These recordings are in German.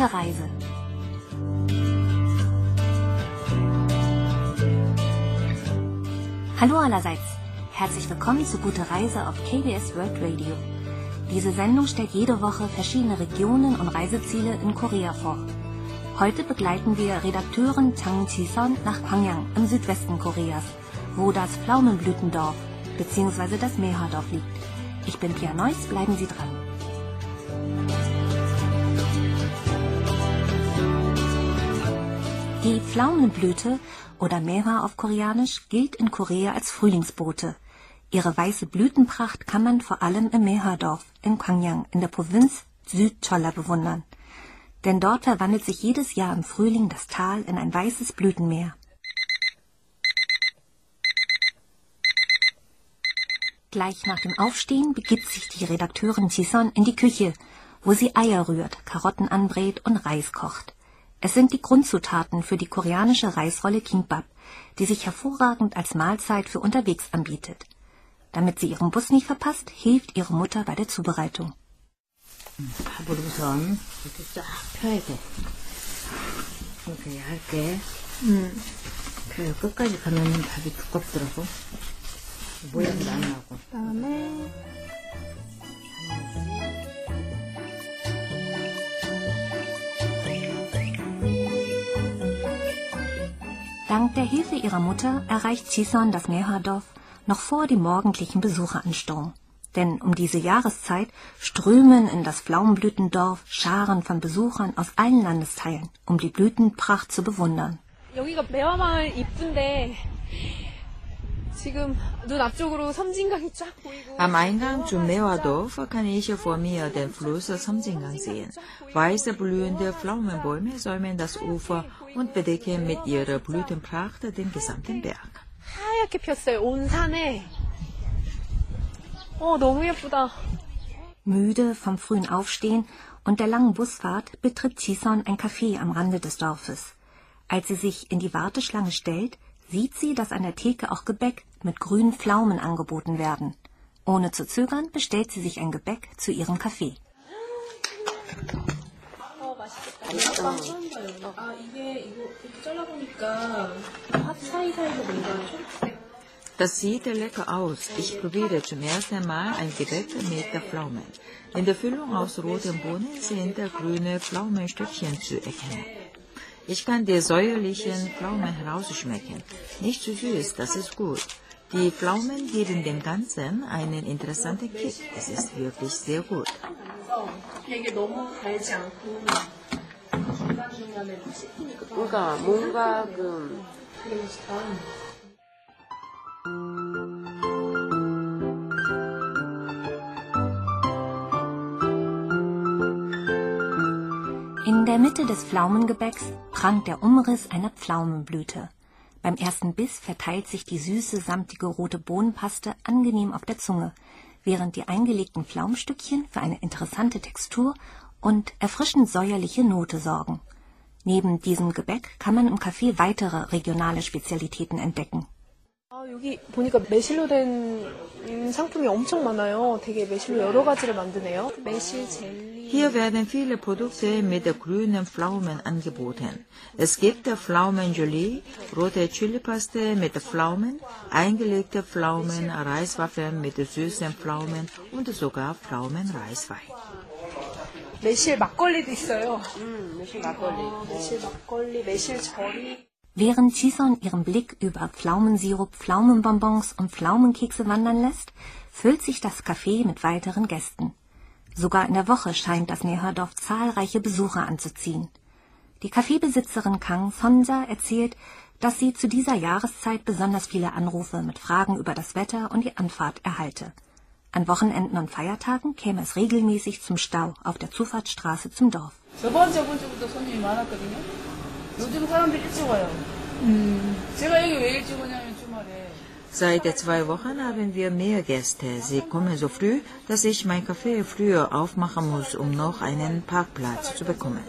Gute Reise. Hallo allerseits. Herzlich willkommen zu Gute Reise auf KBS World Radio. Diese Sendung stellt jede Woche verschiedene Regionen und Reiseziele in Korea vor. Heute begleiten wir Redakteurin Chang Ji-son nach Gwangyang im Südwesten Koreas, wo das Pflaumenblütendorf bzw. das Mehardorf liegt. Ich bin Pia Neuss, bleiben Sie dran. Die Pflaumenblüte oder Mera auf Koreanisch gilt in Korea als Frühlingsbote. Ihre weiße Blütenpracht kann man vor allem im Mehardorf in Gwangyang in der Provinz Südcholla bewundern. Denn dort verwandelt sich jedes Jahr im Frühling das Tal in ein weißes Blütenmeer. Gleich nach dem Aufstehen begibt sich die Redakteurin Chison in die Küche, wo sie Eier rührt, Karotten anbrät und Reis kocht. Es sind die Grundzutaten für die koreanische Reisrolle Kimbap, die sich hervorragend als Mahlzeit für unterwegs anbietet. Damit sie ihren Bus nicht verpasst, hilft ihre Mutter bei der Zubereitung. 밥을 우선 이렇게 쫙 펴야 돼. 이렇게 얇게. 음. 펴요. 끝까지 가면 밥이 두껍더라고. 모양도 안 나고. 그다음에 Dank der Hilfe ihrer Mutter erreicht Chison das Mehardorf noch vor dem morgendlichen Besucheransturm. Denn um diese Jahreszeit strömen in das Pflaumenblütendorf Scharen von Besuchern aus allen Landesteilen, um die Blütenpracht zu bewundern. 여기가 매화마을 이쁜데 Am Eingang zum Mehrdorf kann ich vor mir den Fluss Samsingang sehen. Weiße blühende Pflaumenbäume säumen das Ufer und bedecken mit ihrer Blütenpracht den gesamten Berg. 하얗게 폈어요. 온 산에. 어 너무 예쁘다. Müde vom frühen Aufstehen und der langen Busfahrt betritt Chison ein Café am Rande des Dorfes. Als sie sich in die Warteschlange stellt, sieht sie, dass an der Theke auch Gebäck mit grünen Pflaumen angeboten werden. Ohne zu zögern bestellt sie sich ein Gebäck zu ihrem Kaffee. Das sieht lecker aus. Ich probiere zum ersten Mal ein Gebäck mit der Pflaume. In der Füllung aus roten Bohnen sind grüne Pflaumenstückchen zu erkennen. Ich kann die säuerlichen Pflaumen herausschmecken. Nicht zu süß, das ist gut. Die Pflaumen geben dem Ganzen einen interessanten Kick. Es ist wirklich sehr gut. 이게 너무 달지 않고 중간중간에 씹히니까 그러니까 뭔가 그 Mitte des Pflaumengebäcks prangt der Umriss einer Pflaumenblüte. Beim ersten Biss verteilt sich die süße, samtige rote Bohnenpaste angenehm auf der Zunge, während die eingelegten Pflaumenstückchen für eine interessante Textur und erfrischend säuerliche Note sorgen. Neben diesem Gebäck kann man im Café weitere regionale Spezialitäten entdecken. 아 여기 보니까 매실로 된 음, 상품이 엄청 많아요. 되게 매실로 여러 가지를 만드네요. 매실 젤리. Hier werden viele Produkte mit grünen Pflaumen angeboten. Es gibt Pflaumengelee, rote Chilipaste mit Pflaumen, eingelegte Pflaumen, Reiswaffeln mit süßen Pflaumen und sogar Pflaumenreiswein. 매실 막걸리도 있어요. 음, 매실 막걸리. 아, 매실 막걸리, 매실 절이. Während Chison ihren Blick über Pflaumensirup, Pflaumenbonbons und Pflaumenkekse wandern lässt, füllt sich das Café mit weiteren Gästen. Sogar in der Woche scheint das Neherdorf zahlreiche Besucher anzuziehen. Die Kaffeebesitzerin Kang Sonja erzählt, dass sie zu dieser Jahreszeit besonders viele Anrufe mit Fragen über das Wetter und die Anfahrt erhalte. An Wochenenden und Feiertagen käme es regelmäßig zum Stau auf der Zufahrtsstraße zum Dorf. 저번 저번 주부터 손님이 많았거든요. 요즘 사람들이 일찍 와요. 제가 여기 왜 일찍 오냐면 주말에 Seit zwei Wochen haben wir mehr Gäste. Sie kommen so früh, dass ich mein Café früher aufmachen muss, um noch einen Parkplatz zu bekommen.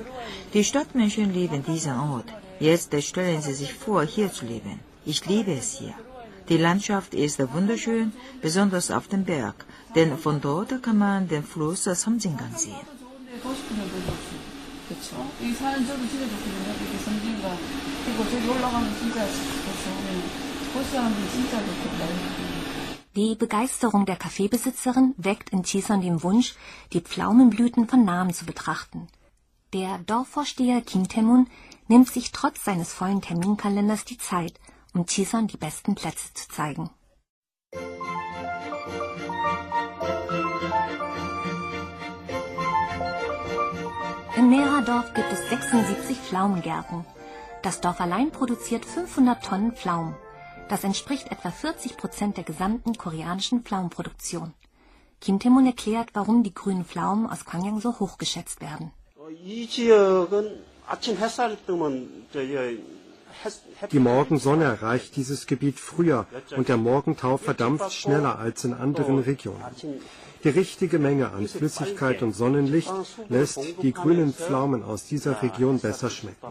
Die Stadtmenschen lieben diesen Ort. Jetzt stellen Sie sich vor, hier zu leben. Ich liebe es hier. Die Landschaft ist wunderschön, besonders auf dem Berg, denn von dort kann man den Fluss Samsingang sehen. Die Begeisterung der Kaffeebesitzerin weckt in Chison den Wunsch, die Pflaumenblüten von nahem zu betrachten. Der Dorfvorsteher Kim Temun nimmt sich trotz seines vollen Terminkalenders die Zeit, um Chison die besten Plätze zu zeigen. Im Mehradorf gibt es 76 Pflaumengärten. Das Dorf allein produziert 500 Tonnen Pflaumen. Das entspricht etwa 40 Prozent der gesamten koreanischen Pflaumenproduktion. Kim Tae-moon erklärt, warum die grünen Pflaumen aus Gwangyang so hoch geschätzt werden. Die Morgensonne erreicht dieses Gebiet früher und der Morgentau verdampft schneller als in anderen Regionen. Die richtige Menge an Flüssigkeit und Sonnenlicht lässt die grünen Pflaumen aus dieser Region besser schmecken.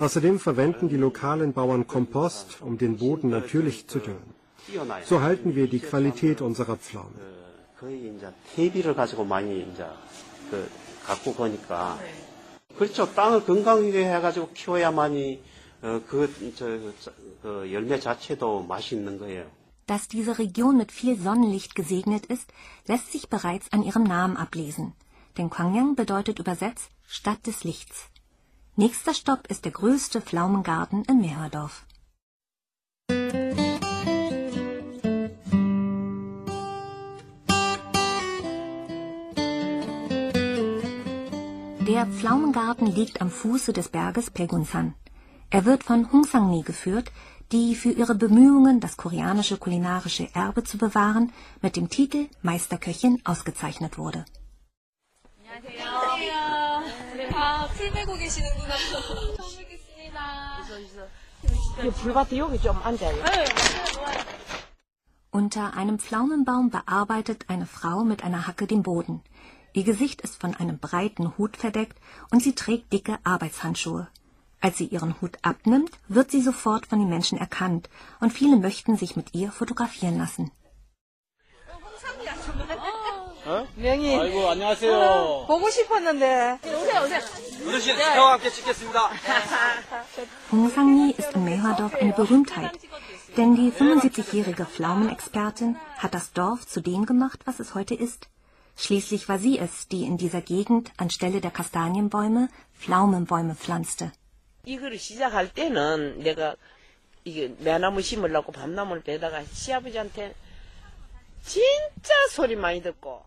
Außerdem verwenden die lokalen Bauern Kompost, um den Boden natürlich zu düngen. So halten wir die Qualität unserer Pflaumen. 그렇죠. 땅을 건강하게 해가지고 키워야만이 그, 저, 그 열매 자체도 맛있는 거예요. Dass diese Region mit viel Sonnenlicht gesegnet ist, lässt sich bereits an ihrem Namen ablesen. Denn Gwangyang bedeutet übersetzt Stadt des Lichts. Nächster Stopp ist der größte Pflaumengarten im Meherdorf. Der Pflaumengarten liegt am Fuße des Berges Pegunsan. Er wird von Hung Sang-mi geführt, die für ihre Bemühungen, das koreanische kulinarische Erbe zu bewahren, mit dem Titel Meisterköchin ausgezeichnet wurde. Unter einem Pflaumenbaum bearbeitet eine Frau mit einer Hacke den Boden. Ihr Gesicht ist von einem breiten Hut verdeckt und sie trägt dicke Arbeitshandschuhe. Als sie ihren Hut abnimmt, wird sie sofort von den Menschen erkannt und viele möchten sich mit ihr fotografieren lassen. 명희. 아이고 안녕하세요. 보고 싶었는데. 오세요 오세요. 어르신 저와 함께 찍겠습니다. Hung Sang-mi ist in Meherdorf eine Berühmtheit, denn die 75-jährige Pflaumenexpertin hat das Dorf zu dem gemacht, was es heute ist. Schließlich war sie es, die in dieser Gegend anstelle der Kastanienbäume Pflaumenbäume pflanzte. 이거를 시작할 때는 내가 이게 매나무 심으려고 밤나무를 베다가 시아버지한테 진짜 소리 많이 듣고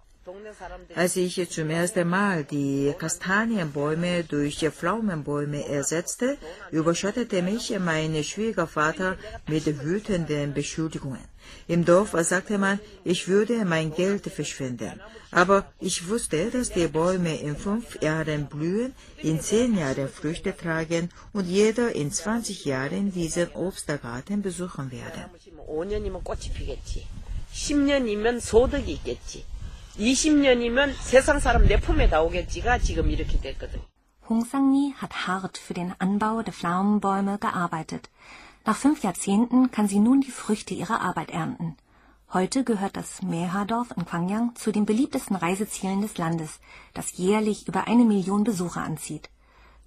Als ich zum ersten Mal die Kastanienbäume durch Pflaumenbäume ersetzte, überschattete mich mein Schwiegervater mit wütenden Beschuldigungen. Im Dorf sagte man, ich würde mein Geld verschwenden. Aber ich wusste, dass die Bäume in fünf Jahren blühen, in zehn Jahren Früchte tragen und jeder in 20 Jahren diesen Obstgarten besuchen werde. 5년이면 꽃이 피겠지. 10년이면 소득이 있겠지. 20년이면 세상 사람 내 품에 나오겠지가 지금 이렇게 됐거든. Hung Sang-mi hat hart für den Anbau der Pflaumenbäume gearbeitet. Nach fünf Jahrzehnten kann sie nun die Früchte ihrer Arbeit ernten. Heute gehört das Mehardorf in Gwangyang zu den beliebtesten Reisezielen des Landes, das jährlich über eine Million Besucher anzieht.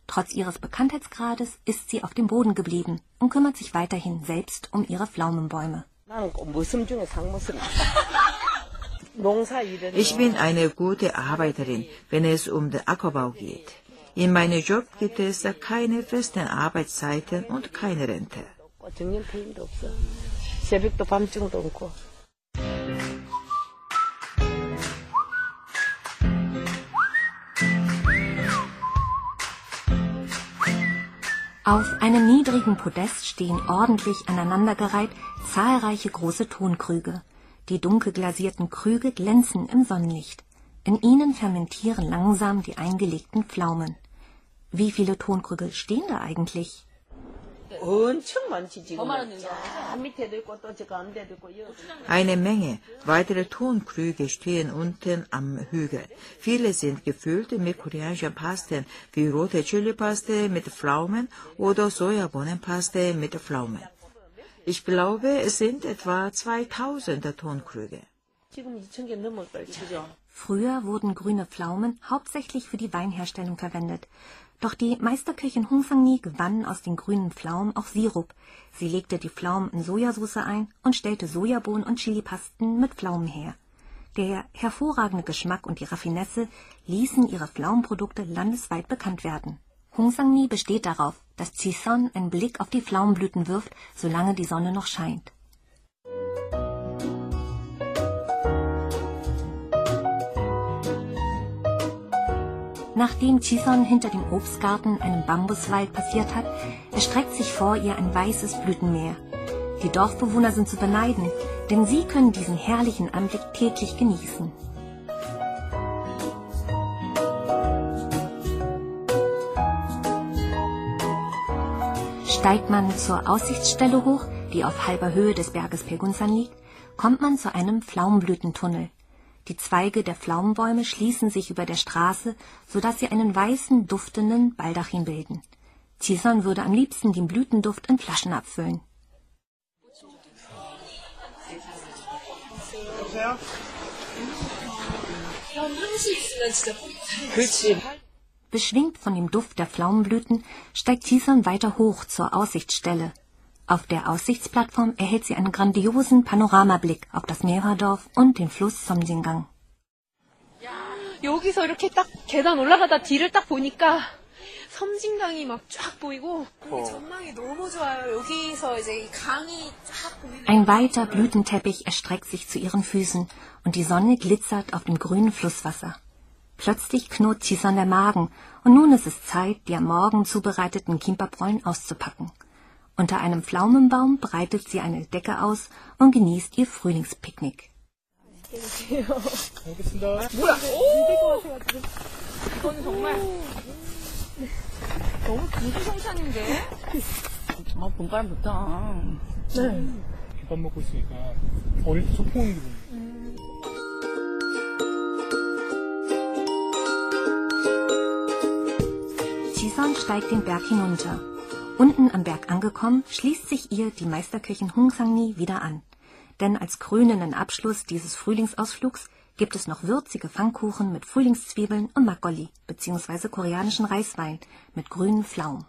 Trotz ihres Bekanntheitsgrades ist sie auf dem Boden geblieben und kümmert sich weiterhin selbst um ihre Pflaumenbäume. Ich bin eine gute Arbeiterin, wenn es um den Ackerbau geht. In meinem Job gibt es keine festen Arbeitszeiten und keine Rente. Auf einem niedrigen Podest stehen ordentlich aneinandergereiht zahlreiche große Tonkrüge. Die dunkel glasierten Krüge glänzen im Sonnenlicht. In ihnen fermentieren langsam die eingelegten Pflaumen. Wie viele Tonkrüge stehen da eigentlich? Eine Menge weitere Tonkrüge stehen unten am Hügel. Viele sind gefüllt mit koreanischen Pasten wie rote Chili-Paste mit Pflaumen oder Sojabohnenpaste mit Pflaumen. Ich glaube, es sind etwa 2000 Tonkrüge. Früher wurden grüne Pflaumen hauptsächlich für die Weinherstellung verwendet. Doch die Meisterköchin Hung Sang-ni gewann aus den grünen Pflaumen auch Sirup. Sie legte die Pflaumen in Sojasauce ein und stellte Sojabohnen und Chilipasten mit Pflaumen her. Der hervorragende Geschmack und die Raffinesse ließen ihre Pflaumenprodukte landesweit bekannt werden. Hung Sang-ni besteht darauf, dass Chison einen Blick auf die Pflaumenblüten wirft, solange die Sonne noch scheint. Nachdem Chison hinter dem Obstgarten einen Bambuswald passiert hat, erstreckt sich vor ihr ein weißes Blütenmeer. Die Dorfbewohner sind zu beneiden, denn sie können diesen herrlichen Anblick täglich genießen. Steigt man zur Aussichtsstelle hoch, die auf halber Höhe des Berges Pegunsan liegt, kommt man zu einem Pflaumenblütentunnel. Die Zweige der Pflaumenbäume schließen sich über der Straße, so dass sie einen weißen, duftenden Baldachin bilden. Cison würde am liebsten den Blütenduft in Flaschen abfüllen. Beschwingt von dem Duft der Pflaumenblüten steigt Cison weiter hoch zur Aussichtsstelle. Auf der Aussichtsplattform erhält sie einen grandiosen Panoramablick auf das Meerdorf und den Fluss Somsingang. 여기서 이렇게 딱 계단 올라가다 뒤를 딱 보니까 섬진강이 막 쫙 보이고 전망이 너무 좋아요. 여기서 이제 강이 쫙 보이는 Ein weiter Blütenteppich erstreckt sich zu ihren Füßen und die Sonne glitzert auf dem grünen Flusswasser. Plötzlich knurrt Chison der Magen und nun ist es Zeit, die am Morgen zubereiteten Kimbaprollen auszupacken. Unter einem Pflaumenbaum breitet sie eine Decke aus und genießt ihr Frühlingspicknick. Tisan steigt den Berg hinunter. Unten am Berg angekommen, schließt sich ihr die Meisterköchin Hung Sang-ni wieder an. Denn als krönenden Abschluss dieses Frühlingsausflugs gibt es noch würzige Pfannkuchen mit Frühlingszwiebeln und Makgeolli bzw. koreanischen Reiswein mit grünen Pflaumen.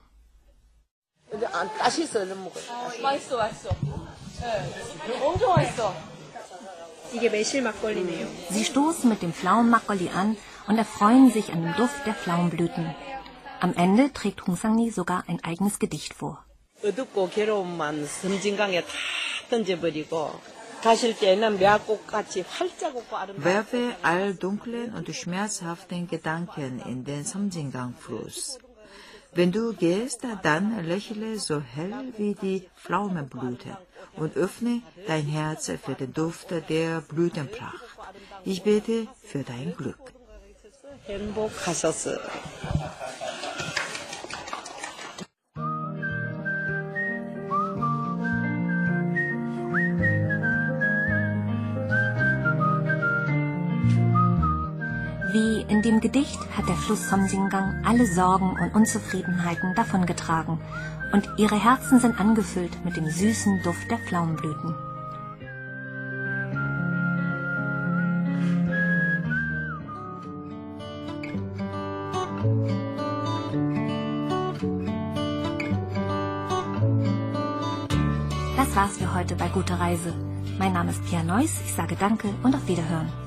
Sie stoßen mit dem Pflaumen Makgeolli an und erfreuen sich an dem Duft der Pflaumenblüten. Am Ende trägt Hung Sang-ni sogar ein eigenes Gedicht vor. 어둡고 괴로움만 섬진강에 다 던져버리고 가실 때는 매화꽃같이 활짝 웃고 아름다운 Werfe all dunklen und schmerzhaften Gedanken in den Samjingang-Fluss. Wenn du gehst, dann lächle so hell wie die Pflaumenblüte und öffne dein Herz für den Duft der Blütenpracht. Ich bete für dein Glück. Gedicht hat der Fluss Somsingang alle Sorgen und Unzufriedenheiten davongetragen und ihre Herzen sind angefüllt mit dem süßen Duft der Pflaumenblüten. Das war's für heute bei Gute Reise. Mein Name ist Pia Neuss, ich sage Danke und auf Wiederhören.